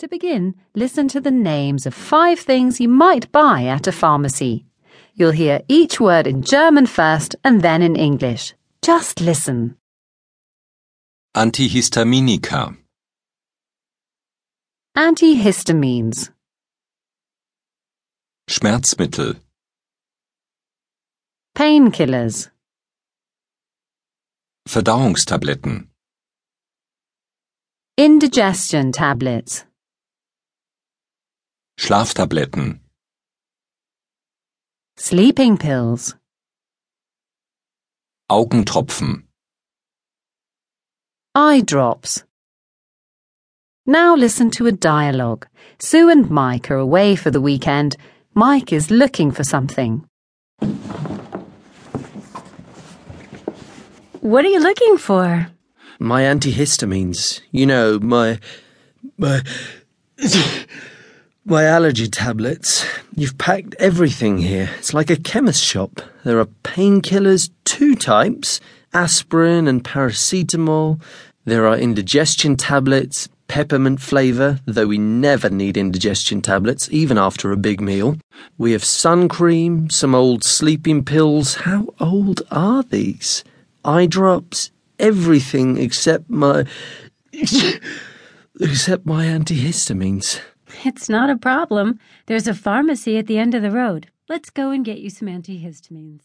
To begin, listen to the names of five things you might buy at a pharmacy. You'll hear each word in German first and then in English. Just listen. Antihistaminika, Antihistamines, Schmerzmittel, painkillers, Verdauungstabletten, indigestion tablets, Schlaftabletten, sleeping pills, Augentropfen, eye drops. Now listen to a dialogue. Sue and Mike are away for the weekend. Mike is looking for something. What are you looking for? My antihistamines. You know, my. my. My allergy tablets. You've packed everything here. It's like a chemist shop. There are painkillers, two types aspirin and paracetamol. There are indigestion tablets, peppermint flavour, though we never need indigestion tablets, even after a big meal. We have sun cream, some old sleeping pills. How old are these? Eye drops, everything except my. except my antihistamines. It's not a problem. There's a pharmacy at the end of the road. Let's go and get you some antihistamines.